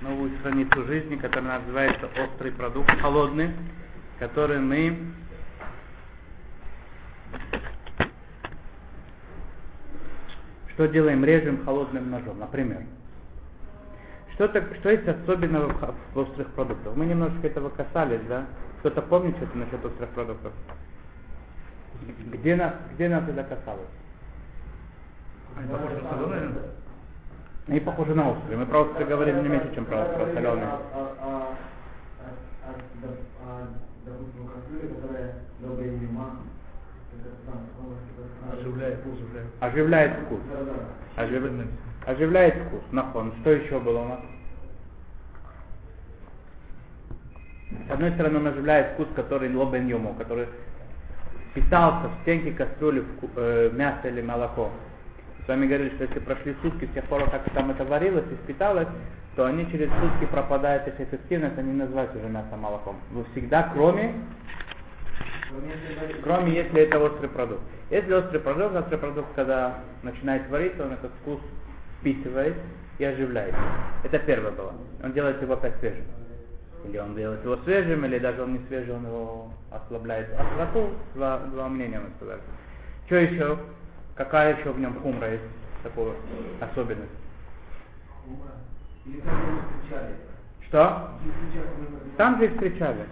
новую страницу жизни, которая называется «Острый продукт», холодный, который мы что делаем? Режем холодным ножом, например. Что, так, что есть особенного в, острых продуктах? Мы немножко этого касались, да? Кто-то помнит что-то насчет острых продуктов? Где нас, где нас это касалось? Они похожи на острые. Мы про острые говорили не меньше, чем про, про соленые. Кастрюля, которая долгое мимо, Оживляет, оживляет. Оживляет вкус. Ожив... Оживляет вкус. Нахон. Что еще было у нас? С одной стороны, он оживляет вкус, который лобен йому, который питался в стенке кастрюли э, мясо или молоко. С вами говорили, что если прошли сутки с тех пор, как там это варилось и впиталось, то они через сутки пропадает их эффективность, они называются уже мясо молоком. Но всегда, кроме, кроме если это острый продукт. Если острый продукт, острый продукт, когда начинает вариться, он этот вкус впитывает и оживляет. Это первое было. Он делает его опять свежим. Или он делает его свежим, или даже он не свежий, он его ослабляет остроту. Два, два мнения мы сказали. Что еще? Какая еще в нем хумра есть? Такую особенность. Что? Там же их встречали.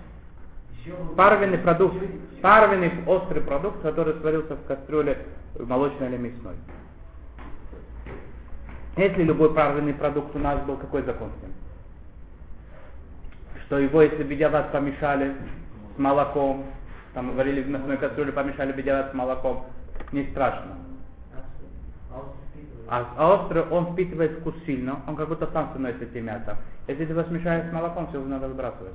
Парвенный продукт, парвенный острый продукт, который сварился в кастрюле молочной или мясной. Если любой парвенный продукт у нас был, какой закон с ним? Что его, если бедяват помешали с молоком, там варили в мясной кастрюле, помешали бедяват с молоком, не страшно. А, а острый, он впитывает вкус сильно, он как будто сам становится этим мясом. Если ты его смешаешь с молоком, все надо выбрасывать.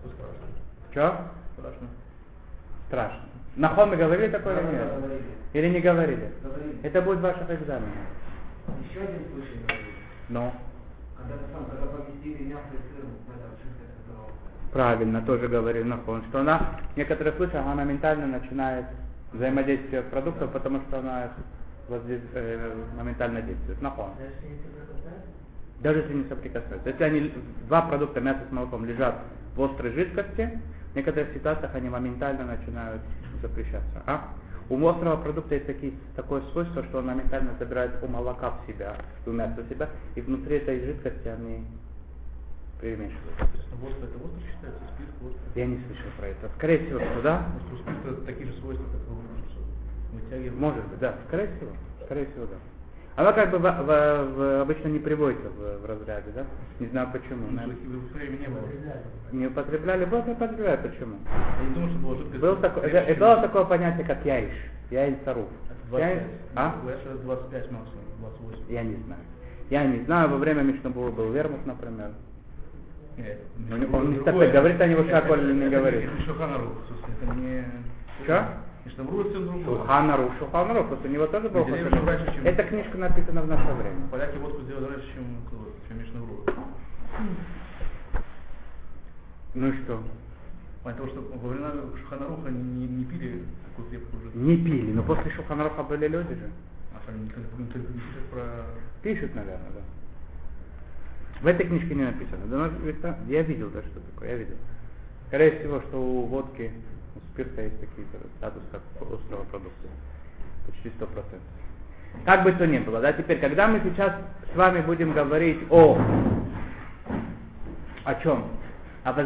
Что? Страшно. Страшно. На хоме говорили такое или Да, нет? да, говорили. Или не говорили? Говорили. Это будет в ваших экзаменах. Еще один случай говорили. Но. Когда ты сам, когда поместили мясо и сыр в это жидкость, которого Правильно, тоже говорили на хон, что она в некоторых случаях она моментально начинает взаимодействие продуктов, потому что она воздейс- э, моментально действует. На хон. Даже если не соприкасаются. Если они, два продукта, мясо с молоком, лежат в острой жидкости, в некоторых ситуациях они моментально начинают запрещаться. А? У острого продукта есть такие, такое свойство, что он моментально забирает у молока в себя, у мяса в себя, и внутри этой жидкости они перемешиваются. Водка это остро считается, спирт остро. Я не слышал про это. Скорее всего, что да. Что у спирта такие же свойства, как у уксуса. Вытягивает. Может быть, да. Скорее всего. Скорее всего, да. Она как бы в- в- в- обычно не приводится в, в разряде, да? Не знаю почему. Ну, времени не было. Не употребляли, вот не употребляли, почему? Я не думаю, что была жидкость. Был такой, крепче, это- чем- было такое понятие, как яиш. Яин саруф. Яин- 25. А? У Эша 25 максимум, 28. Я не знаю. Я не знаю, во время Мишнабура был вермут, например. Нет, Он- он не такой, говорит о него Шаколь или не говорит? Это Шуханарух, собственно, это не... Что? Мишнабура все другое. Шуханарух, Шуханарух, просто у него тоже был чем- Эта книжка написана в наше время. Поляки водку сделали раньше, чем, чем Мишнабура. Ну и что? Того, что во времена Шуханаруха не, не, не пили такую крепкую жидкость. Не пили, но после Шуханаруха были люди же. А что, они никто, никто не пишет про... Пишут, наверное, да. В этой книжке не написано. Да, это- я видел, да, что такое, я видел. Скорее всего, что у водки, спирта есть такие статус, как у острого продукта. Почти сто процентов. Как бы то ни было, да, теперь, когда мы сейчас с вами будем говорить о... О чем? О, воз-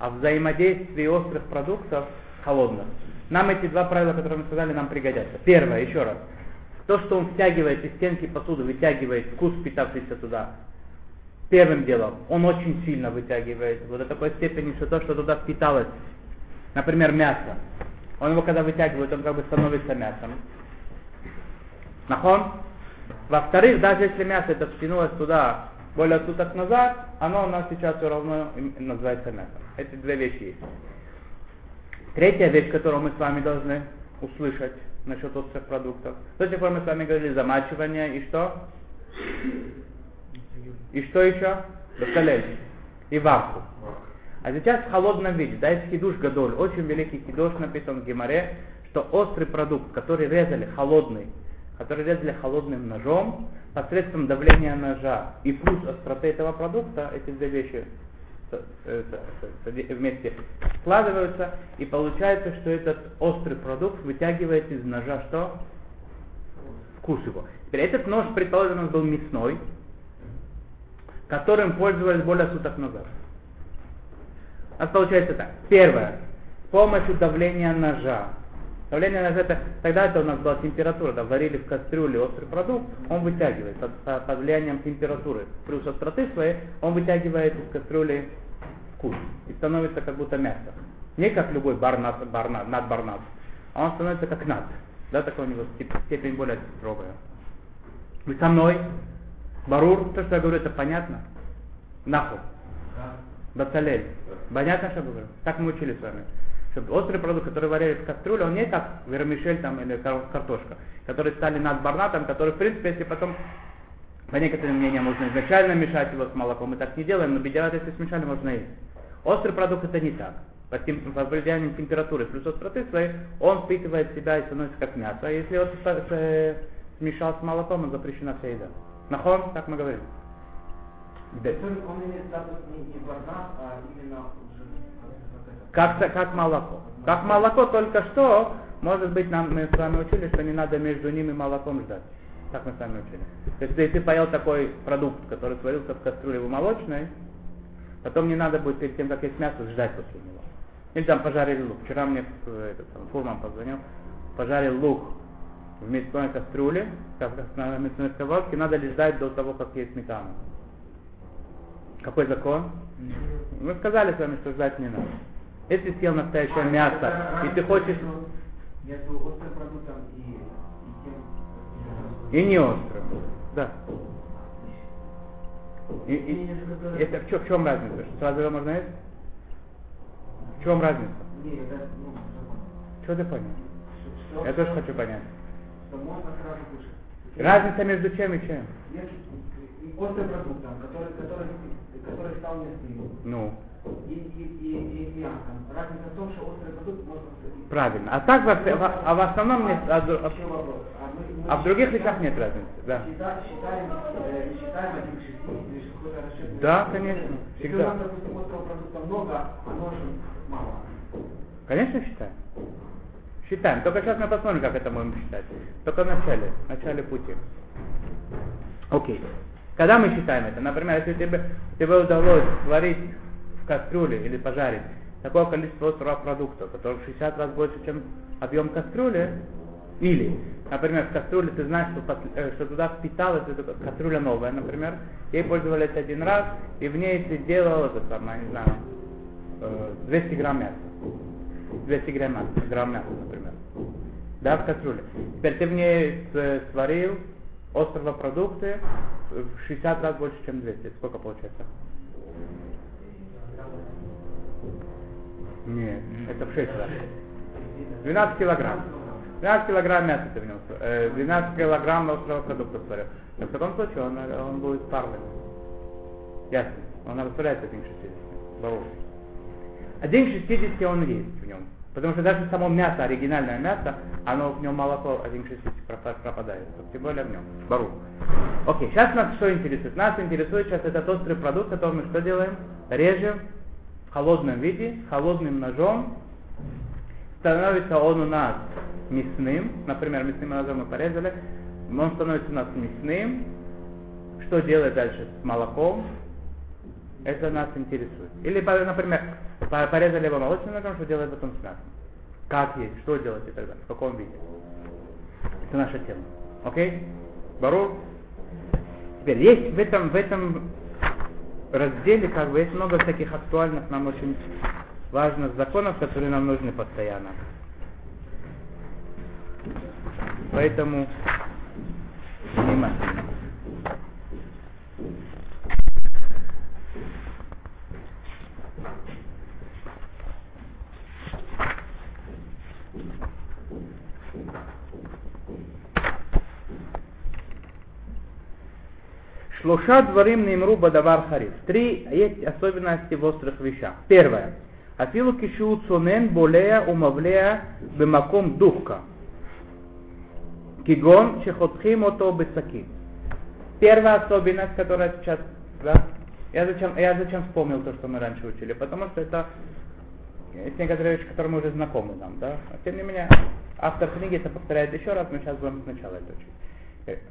о взаимодействии острых продуктов с холодным. Нам эти два правила, которые мы сказали, нам пригодятся. Первое, еще раз. То, что он втягивает из стенки посуды, вытягивает вкус, впитавшийся туда. Первым делом, он очень сильно вытягивает, вот до такой степени, что то, что туда впиталось, например, мясо, он его когда вытягивает, он как бы становится мясом. Нахон? Во-вторых, даже если мясо это втянулось туда более суток назад, оно у нас сейчас все равно называется мясом. Эти две вещи есть. Третья вещь, которую мы с вами должны услышать насчет острых продуктов. До сих пор мы с вами говорили замачивание и что? И что еще? Бакалель. И варку. А сейчас в холодном виде, да, есть хидуш гадоль, очень великий хидуш написан в Геморе, что острый продукт, который резали холодный которые резали холодным ножом, посредством давления ножа и плюс остроты этого продукта, эти две вещи э, вместе складываются, и получается, что этот острый продукт вытягивает из ножа что? Вкус его. Теперь этот нож, предположим, нас был мясной, которым пользовались более суток назад. Нас получается так. Первое. С помощью давления ножа Давление ножа, это, тогда это у нас была температура, да, варили в кастрюле острый продукт, он вытягивает под, под влиянием температуры плюс остроты своей, он вытягивает из кастрюли вкус и становится как будто мясо. Не как любой барнат, барнат, над барнат, а он становится как над. Да, такой у него степень более строгая. Вы со мной? Барур, то, что я говорю, это понятно? Нахуй. Бацалель. Понятно, что я говорю? Так мы учили с вами чтобы острый продукт, который варили в кастрюле, он не как вермишель там или картошка, которые стали над барнатом, который, в принципе, если потом, по некоторым мнениям, можно изначально мешать его с молоком, мы так не делаем, но бедят, если смешали, можно есть. Острый продукт это не так. Под, тем, под влиянием температуры плюс остроты своей, он впитывает в себя и становится как мясо. А если он смешал с молоком, он запрещена вся еда. Нахон, так мы говорим. Да. Он имеет статус не, не барнат, а именно как, как молоко. Как молоко, только что, может быть, нам, мы с вами учили, что не надо между ними молоком ждать. Так мы с вами учили. То есть, если ты поел такой продукт, который сварился в кастрюле в молочной, потом не надо будет перед тем, как есть мясо, ждать после него. Или там пожарили лук. Вчера мне этот, там, фурман позвонил, пожарил лук в мясной кастрюле, как на мясной сковородке, надо ли ждать до того, как есть сметана. Какой закон? Мы сказали с вами, что ждать не надо. Если съел настоящее а, мясо, и ты хочешь... Между острым продуктом и, и не острым, да. И, и, это в чем, в чем разница? Что сразу его можно есть? В чем разница? Ну, что ты понял? Я тоже хочу понять. Что можно сразу кушать. Разница между чем и чем? Острым продуктом, который, который, который стал мясным. Ну и, и, и, и мясом. Разница в том, что острый продукт можно Правильно. А так, во, в, а в основном нет. А, а. А, в других вещах нет разницы. Да. Считаем, считаем, э, считаем один к шести, или какой-то расчет. Да, конечно. Всегда. Если у нас, допустим, острого продукта много, а ножен мало. Конечно, считаем. Считаем. Только сейчас мы посмотрим, как это будем считать. Только в начале, в начале пути. Окей. Когда мы считаем это? Например, если тебе, тебе удалось сварить в кастрюле или пожарить такое количество продукта, который в 60 раз больше, чем объем кастрюли, или, например, в кастрюле ты знаешь, что, э, что туда впиталась эта кастрюля новая, например, ей пользовались один раз, и в ней ты делал это самое, не знаю, 200 э, грамм мяса. 200 грамм мяса, например. Да, в кастрюле. Теперь ты в ней сварил острого продукты в 60 раз больше, чем 200. Сколько получается? Нет, это в 6 раз. 12 килограмм. 12 килограмм мяса ты в нем, 12 килограмм острого продукта сварил. Так в таком случае он, он будет парным. Ясно. Он растворяется 1,60. Бару. 1,60 он есть в нем. Потому что даже само мясо, оригинальное мясо, оно в нем молоко 1,60 пропадает. Тем более в нем. Бару. Окей, сейчас нас что интересует? Нас интересует сейчас этот острый продукт, который мы что делаем? Режем в холодном виде, холодным ножом, становится он у нас мясным, например, мясным ножом мы порезали, он становится у нас мясным, что делать дальше с молоком, это нас интересует. Или, например, порезали его молочным ножом, что делать потом с мясом. Как есть, что делать и так далее, в каком виде. Это наша тема. Окей? Бару? Теперь есть в этом, в этом разделе как бы есть много таких актуальных, нам очень важных законов, которые нам нужны постоянно. Поэтому внимательно. Шлуша дворим неймру бадавар хариф. Три есть особенности в острых вещах. Первое. Афилу кишу цунен болея умавлея бемаком духка. Кигон чехотхим ото бесаки. Первая особенность, которая сейчас, да, я зачем, я зачем вспомнил то, что мы раньше учили? Потому что это есть некоторые вещи, которые мы уже знакомы нам, да. Но, тем не менее, автор книги это повторяет еще раз, мы сейчас будем сначала это учить.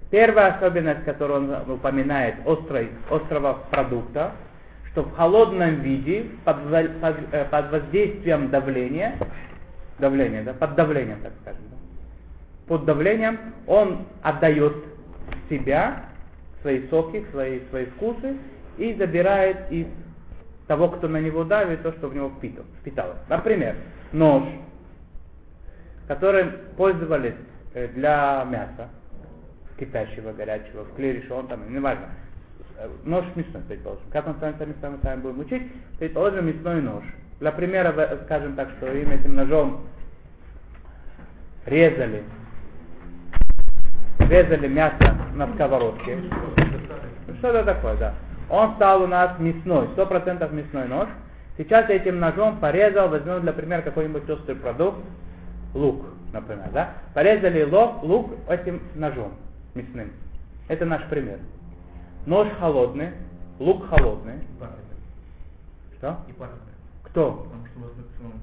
Первая особенность, которую он упоминает, острой, острого продукта, что в холодном виде, под, под, э, под воздействием давления, давления, да, под давлением, так скажем, да, под давлением, он отдает себя, свои соки, свои, свои вкусы и забирает из того, кто на него давит, то, что в него впитал, впиталось. Например, нож, которым пользовались э, для мяса, кипящего, горячего, в клирише, он там, неважно, Э, нож мясной, предположим. Как он становится мясной, мы с вами будем учить. Предположим, мясной нож. Для примера, скажем так, что им этим ножом резали, резали мясо на сковородке. Что это такое, да. Он стал у нас мясной, сто процентов мясной нож. Сейчас я этим ножом порезал, возьмем для примера какой-нибудь острый продукт, лук, например, да. Порезали лук, лук этим ножом мясным. Это наш пример. Нож холодный, лук холодный. Что? И парвина. Кто? Потому что у вас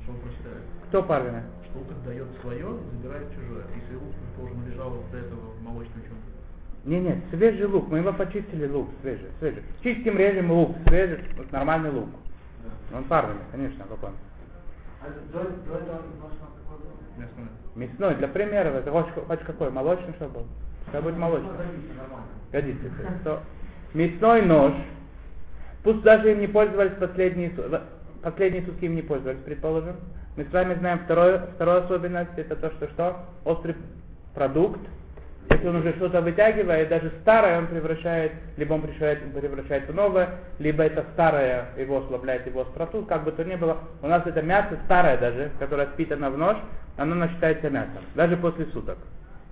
что он прочитает. Кто парвина? Что лук отдает свое и забирает чужое. Если лук предположим, лежал вот до этого в молочном чем-то. Не, нет, свежий лук. Мы его почистили лук, свежий, свежий. Чистим, режем лук, свежий, вот нормальный лук. Он парвина, конечно, какой он. А до, до этого? Мясное. Мясной, для примера, это хочешь, хочешь какой? Молочный, что был? Пускай будет молочный. Годится, то мясной нож, пусть даже им не пользовались последние, последние сутки им не пользовались, предположим. Мы с вами знаем второе, вторую особенность, это то, что что? Острый продукт, если он уже что-то вытягивает, даже старое он превращает, либо он превращает, превращает в новое, либо это старое его ослабляет его остроту, как бы то ни было. У нас это мясо старое даже, которое впитано в нож, оно считается мясом, даже после суток.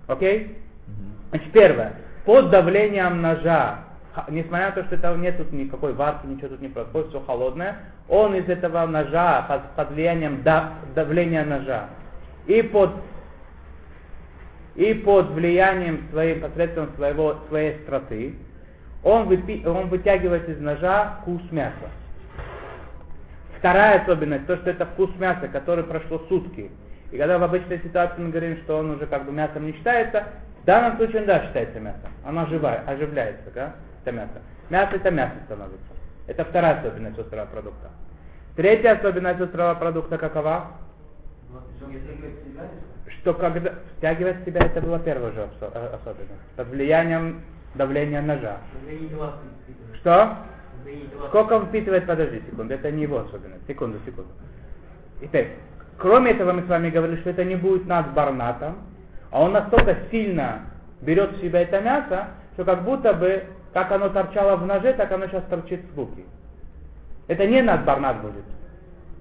Окей? Значит, первое. Под давлением ножа, несмотря на то, что это нет тут никакой варки, ничего тут не происходит, все холодное, он из этого ножа, под, под влиянием да- давления ножа и под, и под влиянием своим, посредством своего, своей остроты, он, выпи- он вытягивает из ножа вкус мяса. Вторая особенность, то, что это вкус мяса, который прошло сутки. И когда в обычной ситуации мы говорим, что он уже как бы мясом не считается, в данном случае он да считается мясом. Оно оживает, оживляется, да, это мясо. Мясо это мясо становится. Это вторая особенность острого продукта. Третья особенность острого продукта какова? Что, когда втягивать в себя, это была первая же э, особенность. Под влиянием давления ножа. Что? Сколько он впитывает, подожди секунду, это не его особенность. Секунду, секунду. Итак, кроме этого мы с вами говорили, что это не будет над барнатом, а он настолько сильно берет в себя это мясо, что как будто бы, как оно торчало в ноже, так оно сейчас торчит в луке. Это не над барнат будет.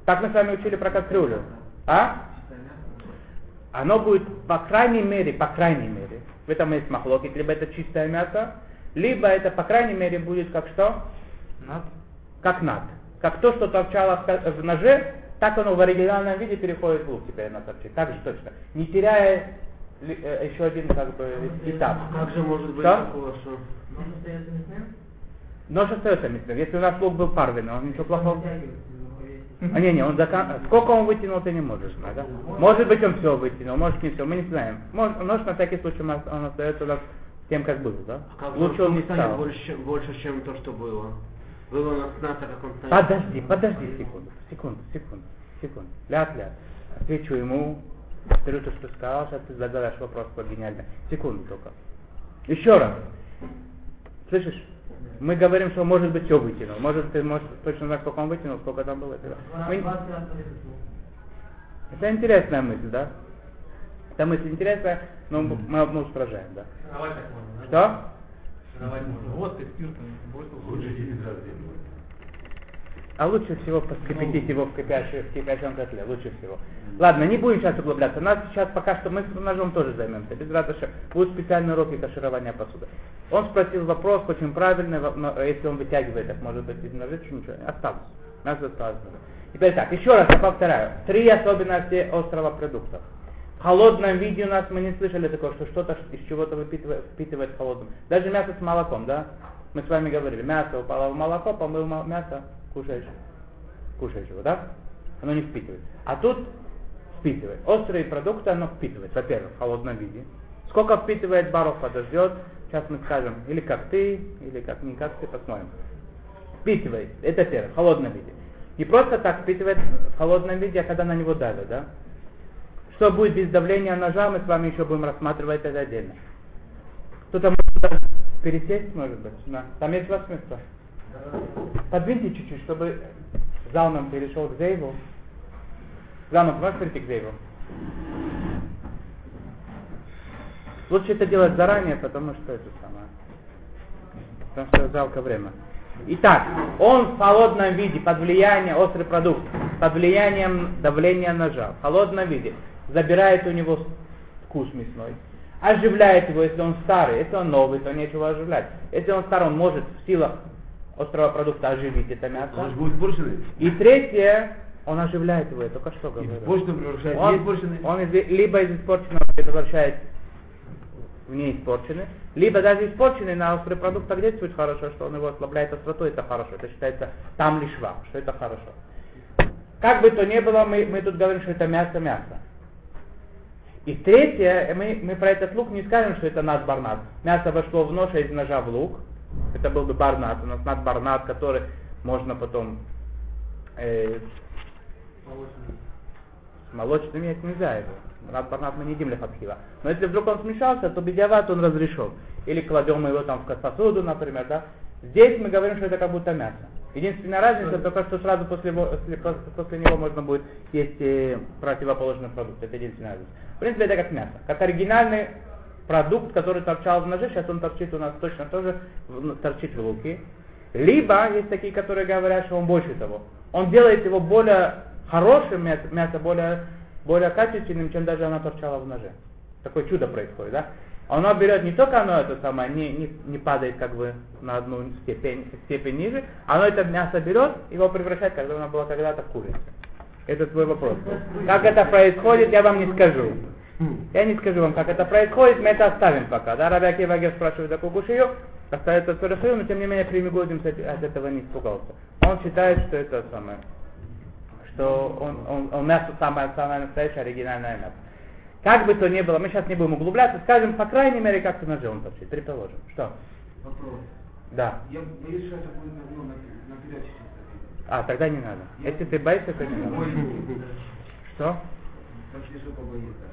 Так мы с вами учили про кастрюлю. А? Оно будет, по крайней мере, по крайней мере, в этом есть махлокит, либо это чистое мясо, либо это, по крайней мере, будет как что? Как над. Как то, что торчало в, ноже, так оно в оригинальном виде переходит в лук теперь на торчит. Так же точно. Не теряя еще один как бы этап. Как же может быть Что? такого, что... Нож остается мясным? Нож остается мясным. Если у нас лук был парвин, он ничего плохого. А не, не, он закан... сколько он вытянул, ты не можешь знать, да? Может быть, он все вытянул, может не все, мы не знаем. Может, нож на всякий случай у нас- он остается у нас тем, как был, да? А как Лучше он не станет стал. больше, больше, чем то, что было? Было у нас мясо, как он станет. Подожди, подожди секунду, секунду, секунду, секунду. Ляд, ляд. Отвечу ему, повторю то, что сказал, сейчас ты загадаешь вопрос по гениально. Секунду только. Еще раз. Слышишь? Мы говорим, что может быть все вытянул. Может, ты можешь точно знать, сколько он вытянул, сколько там было этого. Мы- 20 раз порезать лук. Это интересная мысль, да? Эта мысль интересная, но мы, мы, устражаем, да. Шаровать так можно, да? Что? Шаровать можно. Вот ты спиртом бросил. Лучше через раз А лучше всего поскипятить его в, кипящем, в кипящем котле, лучше всего. Ладно, не будем сейчас углубляться. Нас сейчас пока что мы с ножом тоже займемся. Без радости. Будут специальные уроки каширования посуды. Он спросил вопрос очень правильный, но если он вытягивает, так может быть из ножа, ничего, осталось. Нас осталось. Теперь так, еще раз я повторяю. Три особенности острого продукта. В холодном виде у нас мы не слышали такого, что что-то из чего-то выпитывает, впитывает холодным. Даже мясо с молоком, да? Мы с вами говорили, мясо упало в молоко, помыл мясо, кушаешь, кушаешь его, да? Оно не впитывает. А тут впитывает. Острые продукты оно впитывает, во-первых, в холодном виде. Сколько впитывает, Баров подождет. Сейчас мы скажем, или как ты, или как не как ты, посмотрим. Впитывает. Это первое, в холодном виде. Не просто так впитывает в холодном виде, а когда на него давят, да? Что будет без давления ножа, мы с вами еще будем рассматривать это отдельно. Кто-то может пересесть, может быть? Да. Там есть у вас место? Подвиньте чуть-чуть, чтобы зал нам перешел к Зейву. Залман, можешь прийти к Зейву? Лучше это делать заранее, потому что это самое. Потому что жалко время. Итак, он в холодном виде, под влиянием, острый продукт, под влиянием давления ножа, в холодном виде, забирает у него вкус мясной, оживляет его, если он старый, если он новый, то нечего оживлять. Если он старый, он может в силах острого продукта оживить это мясо. Он же будет испорченный. И третье, он оживляет его, я только что говорил. Испорченный превращает Он, он из- либо из испорченного превращает в неиспорченный, либо даже испорченный на острый продукт так действует хорошо, что он его ослабляет остроту, это хорошо. Это считается там лишва, что это хорошо. Как бы то ни было, мы, мы тут говорим, что это мясо-мясо. И третье, мы, мы про этот лук не скажем, что это над барнат. Мясо вошло в нож, а из ножа в лук. Это был бы барнат. У нас над барнат, который можно потом э, молочным есть нельзя его. Над барнат мы не едим лехатхила. Но если вдруг он смешался, то бедяват он разрешен. Или кладем его там в посуду, например, да. Здесь мы говорим, что это как будто мясо. Единственная разница только, что сразу после, после, после него можно будет есть э, противоположный продукт. Это единственная разница. В принципе, это как мясо. Как оригинальный продукт, который торчал в ноже, сейчас он торчит у нас точно тоже, в- торчит в луке. Либо есть такие, которые говорят, что он больше того. Он делает его более хорошим мясо, более, более качественным, чем даже оно торчало в ноже. Такое чудо происходит, да? Оно берет не только оно это самое, не, не, не падает как бы на одну степень, степень ниже, оно это мясо берет, его превращает, как оно было когда-то в курицу. Это твой вопрос. Как это происходит, я вам не скажу. Я не скажу вам, как это происходит, мы это оставим пока. Да, Рабиаки Вагер спрашивает за Кукушию, остается Цурахию, но тем не менее Примигодим от этого не испугался. Он считает, что это самое, что он, он, он мясо самое, самое настоящее, оригинальное мясо. Как бы то ни было, мы сейчас не будем углубляться, скажем, по крайней мере, как-то ножи он торчит, предположим. Что? Вопрос. Да. Я боюсь, что это будет ну, на, на передаче сейчас. А, тогда не надо. Если ты боишься, то не надо. Что? Что побоится.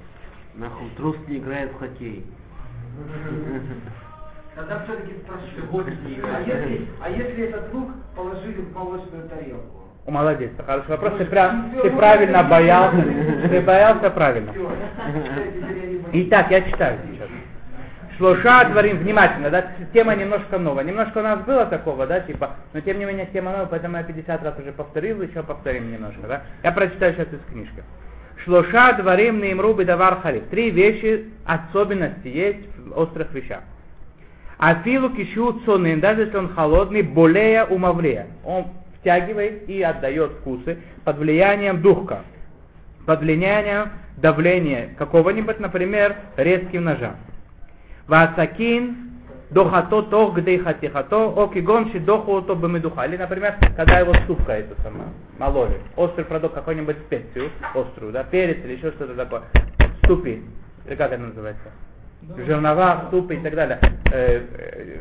Нахуй, трус не играет в хоккей. Тогда все-таки спрошу. А если, а если этот лук положили в молочную тарелку? О, Молодец, хороший вопрос. Ты, прям, ты правильно боялся. Ты боялся правильно. Итак, я читаю сейчас. Шлоша дворим, внимательно, да, тема немножко новая. Немножко у нас было такого, да, типа, но тем не менее тема новая, поэтому я 50 раз уже повторил, еще повторим немножко, да. Я прочитаю сейчас из книжки. Шлоша дворим наимру давар хариф. Три вещи, особенности есть в острых вещах. Афилу кишу цонын, даже если он холодный, болея умавлея. Он втягивает и отдает вкусы под влиянием духка, под влиянием давления какого-нибудь, например, резким ножа. Васакин дохато тох гдей хатихато, окигон шидоху то бемедуха. Или, например, когда его ступка это самое, мололи. Острый продукт, какой-нибудь специю, острую, да, перец или еще что-то такое. Ступи. Или как это называется? жернова, ступы и так далее, э,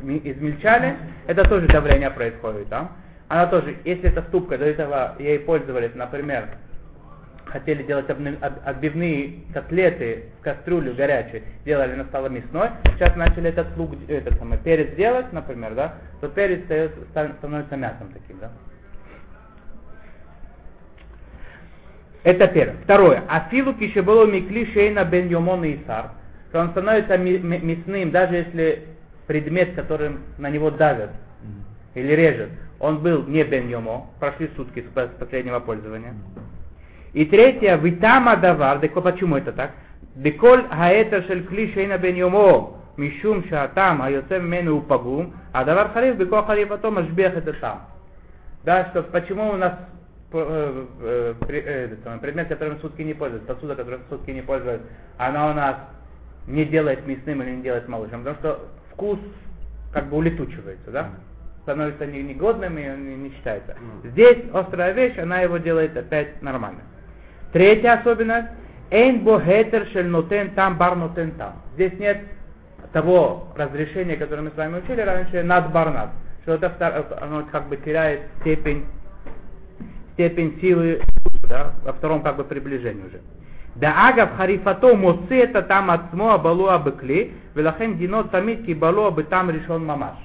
э, измельчали, это тоже давление происходит там. Она тоже, если эта ступка до этого ей пользовались, например, хотели делать отбивные котлеты в кастрюлю горячей, делали на столе мясной, сейчас начали этот лук, этот самый перец делать, например, да, то перец становится мясом таким, да. Это первое. Второе. Афилу кишеболо микли шейна бен йомон и исар. Что он становится мясным, даже если предмет, которым на него давят или режет, он был не бен йомо, прошли сутки с пос- последнего пользования. И третье, витама давар, почему это так? Деколь хаэтер шель кли шейна бен йомо, мишум шаатам, айоцем мену упагум, а давар хариф, беко хариф атом, ашбех это там. Да, что почему у нас э, э, э, предмет, которым сутки не пользуются, посуда, которым сутки не пользуются, она у нас не делает мясным или не делает малышем, потому что вкус как бы улетучивается, да? Становится не- негодным и он не, считается. Здесь острая вещь, она его делает опять нормально. Третья особенность. Эйн бо гетер шель нотен там бар нотен там. Здесь нет того разрешения, которое мы с вами учили раньше, над барнат. Что это оно как бы теряет степень, степень силы да, во втором как бы приближении уже. Да агав харифато моцы это там отсмо абалу абыкли, велахен дино тамит ки балу абы там решен мамаш.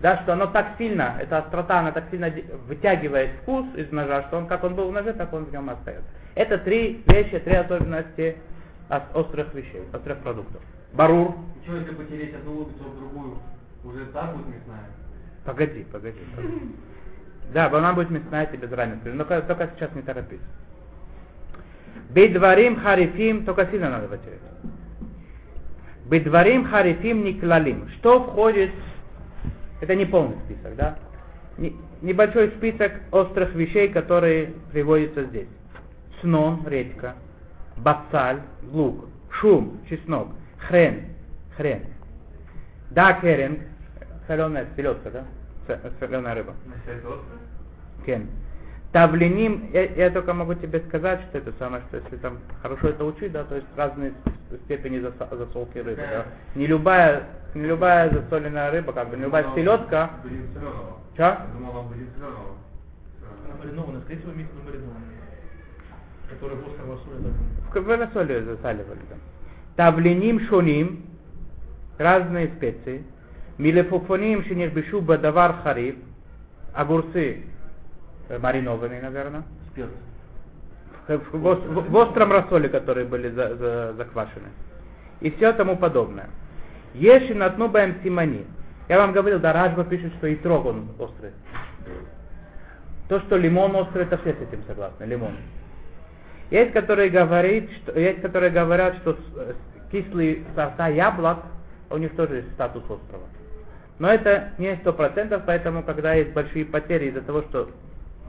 Да, что оно так сильно, эта острота, она так сильно вытягивает вкус из ножа, что он как он был в ноже, так он в нем остается. Это три вещи, три особенности ос- острых вещей, острых продуктов. Барур. Что если потереть одну луковицу в другую? Уже так будет мясная? Погоди, погоди. погоди. Да, она будет мясная тебе без разницы. Но только, только сейчас не торопись. Бедварим харифим, только сильно надо потерять. Бедварим харифим никлалим. Что входит, это не полный список, да? Не- небольшой список острых вещей, которые приводятся здесь. Снон, редька, бацаль, лук, шум, чеснок, хрен, хрен. Да, керинг, соленая селедка, да? Соленая рыба. Кен. Тавленим, я, я только могу тебе сказать, что это самое, что если там хорошо это учить, да, то есть разные степени засо- засолки рыбы, да. Не любая, не любая засоленная рыба, как бы, не любая селедка. Че? Я думал, он будет соленого. Маринованная, скорее всего, микс маринованная. Которая в острого соли В какой засаливали там. Тавленим шуним, разные специи. Милефуфоним шинешбишу бадавар хариф, огурцы э, маринованные, наверное. Спирт. в, в- в ос- в- в остром рассоле, которые были за- за- заквашены. И все тому подобное. Еши на тну бэм симани. Я вам говорил, да, Раджба пишет, что и трог он острый. То, что лимон острый, это все с этим согласны, лимон. Есть, которые, говорит, что, есть, которые говорят, что с- э, кислые сорта яблок, у них тоже есть статус острова. Но это не сто процентов, поэтому, когда есть большие потери из-за того, что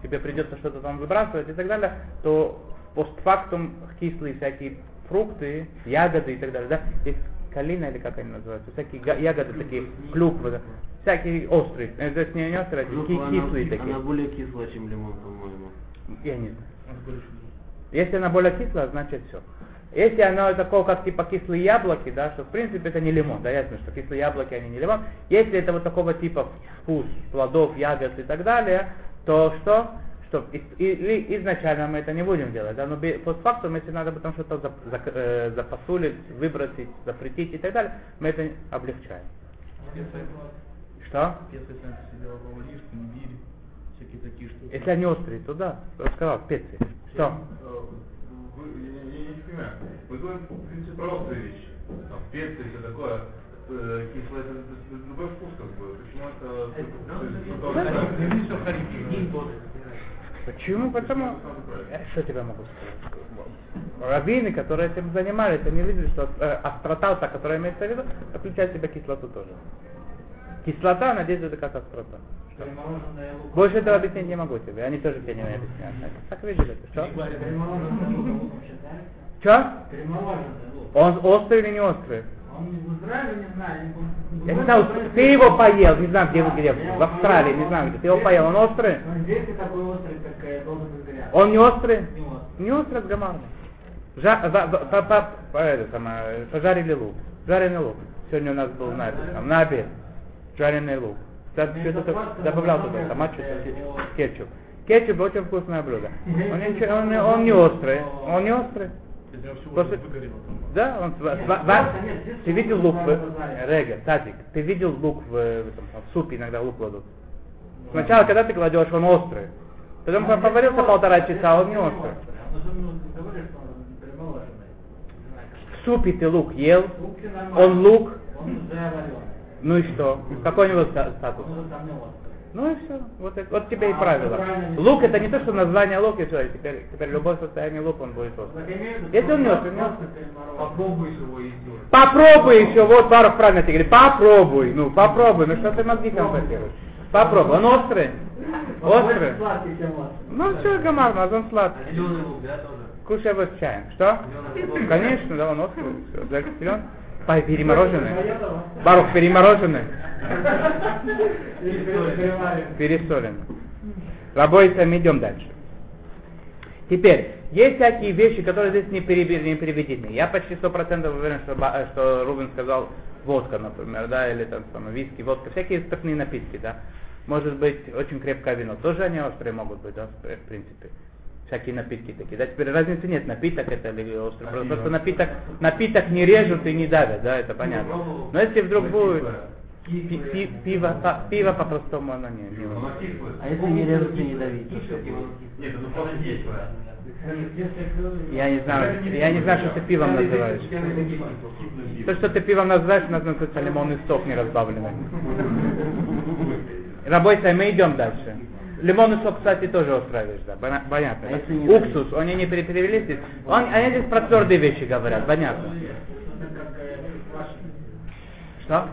тебе придется что-то там выбрасывать и так далее, то постфактум кислые всякие фрукты, ягоды и так далее, да, есть калина или как они называются, всякие ягоды такие, клюквы, да, всякие острые, э, то есть не, не острые, а Ну, ки- она, кислые такие. она более кислая, чем лимон, по-моему. Я не знаю. Если она более кислая, значит все. Если она такого, как типа кислые яблоки, да, что в принципе это не лимон, да, ясно, что кислые яблоки, они не лимон. Если это вот такого типа вкус плодов, ягод и так далее, то что? Что и- и- изначально мы это не будем делать, да, но постфактум, если надо потом что-то зап- зак- э, запасулить, выбросить, запретить и так далее, мы это облегчаем. Что? Всякие такие штуки. Если они острые, то да, я сказал, специи. Что? Э, Вы, я, я- я не понимаю. Мы говорим, в принципе, про острые вещи. Там, специи все такое. Э, Кислое, это, это- это другой вкус, как бы. Почему это... Почему? Потому... Э, Что тебе могу сказать? Раввины, которые этим занимались, они видели, что острота, та, которая имеется в виду, включает в себя кислоту тоже. Кислота, она действует как острота. Больше этого объяснить не могу тебе, они тоже тебе не объясняют. Так видели это, что? Что? Он острый или не острый? Я не знаю, ты его поел, не знаю, где где, в Австралии, не знаю, где. Ты его поел, он острый? Он не острый? Не острый. Самое, пожарили лук. Жареный лук. Сегодня у нас был на, на обед. Жареный лук. Да, что-то добавлял туда, томат, что-то, кетчуп. Кетчуп очень вкусное блюдо. Он, ничего- он, не- он не острый. Он не острый. Все там. Да, он сва- Нет, здесь Ты видел лук в. Рега, Тазик, ты видел лук в, в этом, в супе иногда лук кладут? Сначала, когда ты кладешь, он острый. Потом Он поварился здесь полтора часа, он не острый. Же ну. В супе ты лук ел, он лук. Ну и что? Какой у него ста- статус? Он. Ну и все. Вот, это- вот тебе и правило. Лук это не то, что название лук, и все, и теперь, теперь любое состояние лук, он будет острый. Если он не острый, он не острый. Попробуй его идет. Попробуй еще, вот Баров правильно тебе говорит, попробуй, ну попробуй, ну что ты мозги конфетируешь? Попробуй, он острый? Острый? Ну все, гамар, мазон сладкий. Кушай его с чаем. Что? Конечно, да, он острый. Всё, Обязательно зелён. Па- Перемороженный. Барух, перемороженный. Пересоленный. Работаем, идем дальше. Теперь, есть всякие вещи, которые здесь не, перебе- не приведены. Я почти сто процентов уверен, что, что Рубин сказал водка, например, да, или там самое, виски, водка, всякие спиртные напитки, да. Может быть, очень крепкое вино. Тоже они острые могут быть, да, в принципе. Всякие напитки такие. Да, теперь разницы нет, напиток это или острый. Просто, просто напиток, напиток не режут и не давят, да, это понятно. Но если вдруг будет пи- пи- пиво, по- пиво по-простому оно не, не. А если не резать и не давить? Нет, оно просто кислое. Я не знаю, я не знаю, что ты пивом называешь. То, что ты пивом называешь, у нас называется лимонный сок неразбавленный. Работай, мы идем дальше. Лимонный сок, кстати, тоже острая вещь, да, понятно. А да? не Уксус, они не пере- перевели здесь. Он- они здесь про твердые вещи говорят, понятно. Что?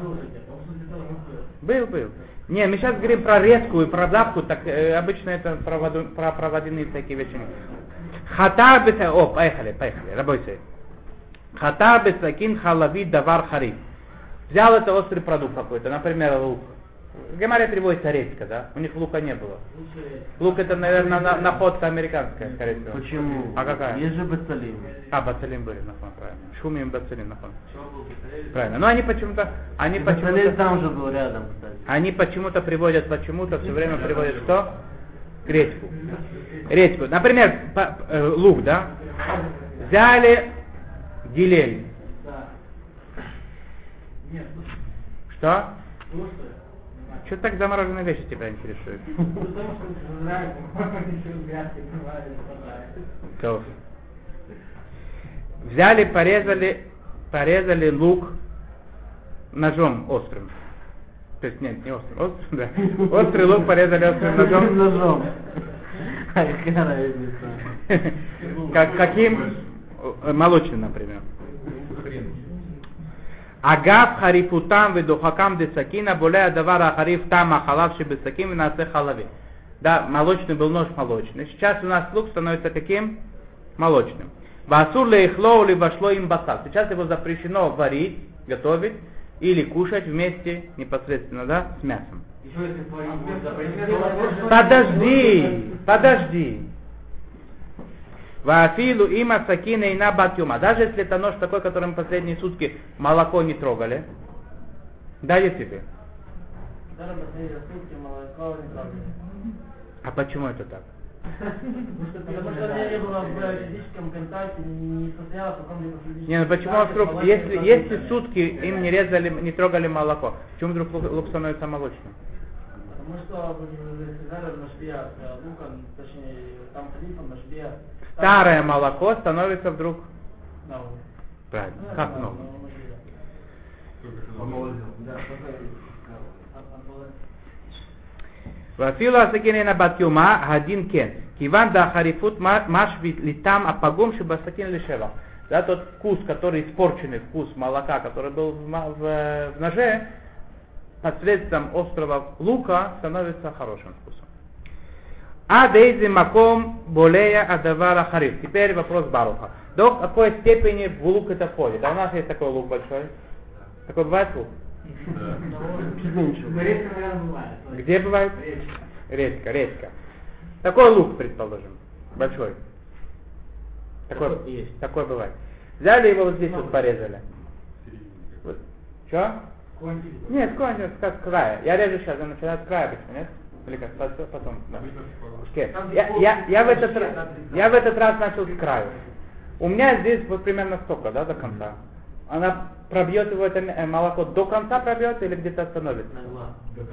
Был, был. Не, мы сейчас говорим про резкую продавку, так э, обычно это проводу- про проводные всякие вещи. Хатар бес... О, поехали, поехали, работай. Хатар бесакин халави давар хариф. Взял это острый продукт какой-то, например, лук. В Гемаре переводится редька, да? У них лука не было. Лук это, наверное, на- находка американская, скорее всего. Почему? А какая? Есть же бацалим. А, бацалин были, нахон, правильно. Шумим бацалин, нахон. Бацалим? Правильно. Но они почему-то, они Бацалим почему-то, там же был рядом, кстати. они почему-то приводят, почему-то все время приводят что? Редьку. Редьку. Например, по- э, лук, да? Взяли гилель. Нет, Что? Что так замороженные вещи тебя интересуют? То. Взяли, порезали, порезали лук ножом острым. То есть нет, не острым, острым, да. Острый лук порезали острым ножом. Ножом. Как, каким? Молочным, например. Агав харифутам ведухакам десакина боля давара хариф там ахалав шебесаким насе халави. Да, молочный был нож молочный. Сейчас у нас лук становится каким? Молочным. Васур лейхлоу ли вошло им басал. Сейчас его запрещено варить, готовить или кушать вместе непосредственно, да, с мясом. Подожди, подожди. Вафилу има сакина и на батюма. Даже если это нож такой, которым последние сутки молоко не трогали. Даю тебе. Даже последние сутки молоко не трогали. А почему это так? Потому что не было в физическом контакте, не состоялось в каком-либо физическом Не, ну почему вдруг, если, если сутки им не резали, не трогали молоко, почему вдруг лук, становится молочным? Потому что вы сказали в Нашбия, луком, точнее, там халифом Нашбия Старое молоко становится вдруг Новым. правильно, Ну, как это новое. новое. Только что забыл. Да, только от- ואפילו הסכין בת יומה, הדין כן. כיוון דחריפות משווית לטעם הפגום שבסכין לשבח. Да, тот вкус, который испорченный вкус молока, который был в, ма- в- в ноже, посредством острого лука становится хорошим вкусом. А дейзи маком болея адавара хариф. Теперь вопрос Баруха. До какой степени в лук это входит? А у нас есть такой лук большой. Такой бывает лук? Где бывает? Редко. Редко, редко. Такой лук, предположим, большой. Такой, Такой есть. такой бывает. Взяли его вот здесь вот порезали. Вот. Что? Кончили. Нет, кончилось как с края. Я режу сейчас, я начинаю с края обычно, нет? Или как? Потом, потом, да. Там Я, я, я, в этот, раз- я в этот раз начал с краю. У меня здесь вот примерно столько, да, до конца. Она пробьет его, это э, молоко до конца пробьет или где-то остановится? До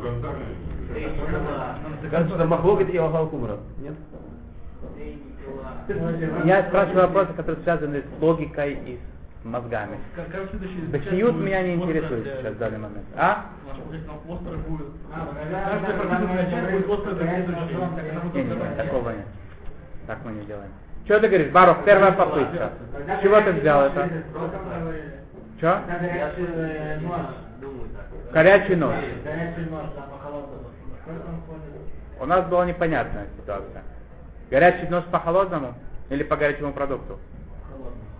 конца. Кажется, что махлокет и алхалкумра. Нет? Я спрашиваю вопросы, которые связаны с логикой и с мозгами. Как, меня не интересует сейчас в данный момент. А? Не, не, добавить. такого нет. Так мы не делаем. Что ты говоришь, Барух, первая попытка. С чего ты взял это? Что? Горячий э, нож. Думаю так. Горячий нож. Холодному. У нас была непонятная ситуация. Горячий нож по холодному или по горячему продукту?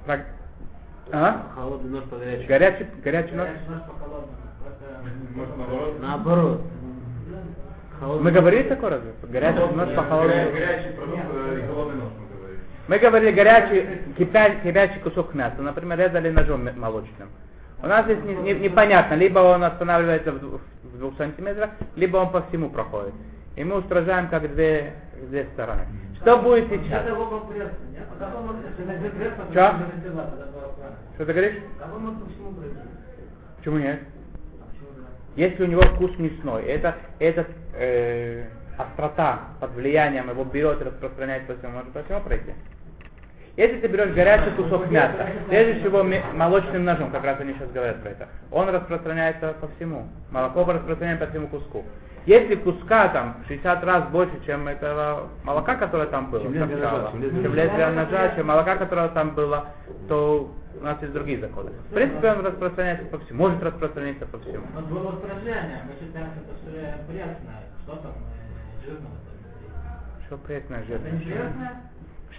Про- А? Холодный нож по горячему. Горячий, горячий нож? Может, наоборот? Наоборот. Холодный Мы нож- говорили такое разве? Горячий нож по холодному. Горячий продукт э, и холодный нож мы говорили. Мы говорили горячий, кипя- кипячий кусок мяса, например, резали ножом молочным. У нас здесь не- не- непонятно, либо он останавливается в, в двух сантиметрах, либо он по всему проходит. И мы устражаем как две, две стороны. Что будет сейчас? Это лобом пресса, нет? А как он может, если на пресса, то Чё? это дела, тогда было правильно. Что ты говоришь? Почему нет? А почему да? Если у него вкус мясной, это, это э, острота под влиянием его берет и распространяет по всему, может по всему пройти. Если ты берешь горячий кусок мяса, режешь его молочным ножом, как раз они сейчас говорят про это, он распространяется по всему. Молоко распространяется по всему куску. Если куска там 60 раз больше, чем этого молока, которое там было, Чем лезвие сначала, ножа, чем лезвие ножа, чем молока, которое там было, то у нас есть другие законы. В принципе, он распространяется по всему, может распространиться по всему. Но было устражение, мы считаем, что это все пресное. Что там э, жирного внутри? Что пресное Это жирное? не пресное?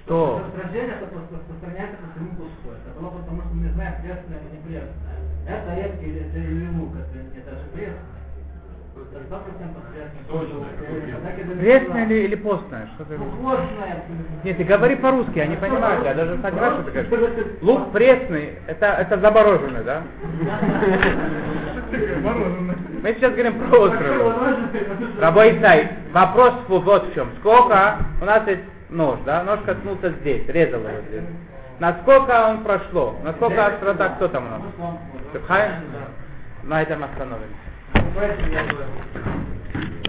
Что? Устражение это распространяется по всему куску. Это было потому, что мы не знаем, пресное или не пресное. Это это или лук, это, это же пресное. Это 100% пресное. Или, или постное? Что ты постное. Нет, ты говори по-русски, я не понимаю, я даже что ты говоришь. Лук пресный, это, это замороженный, да? Мы сейчас говорим про острый лук. Рабойцай, вопрос вот в чем. Сколько, у нас есть нож, да? Нож коснулся здесь, резал его здесь. Насколько он прошло? Насколько острота, кто там у нас? На этом остановимся. Поэтому я говорю.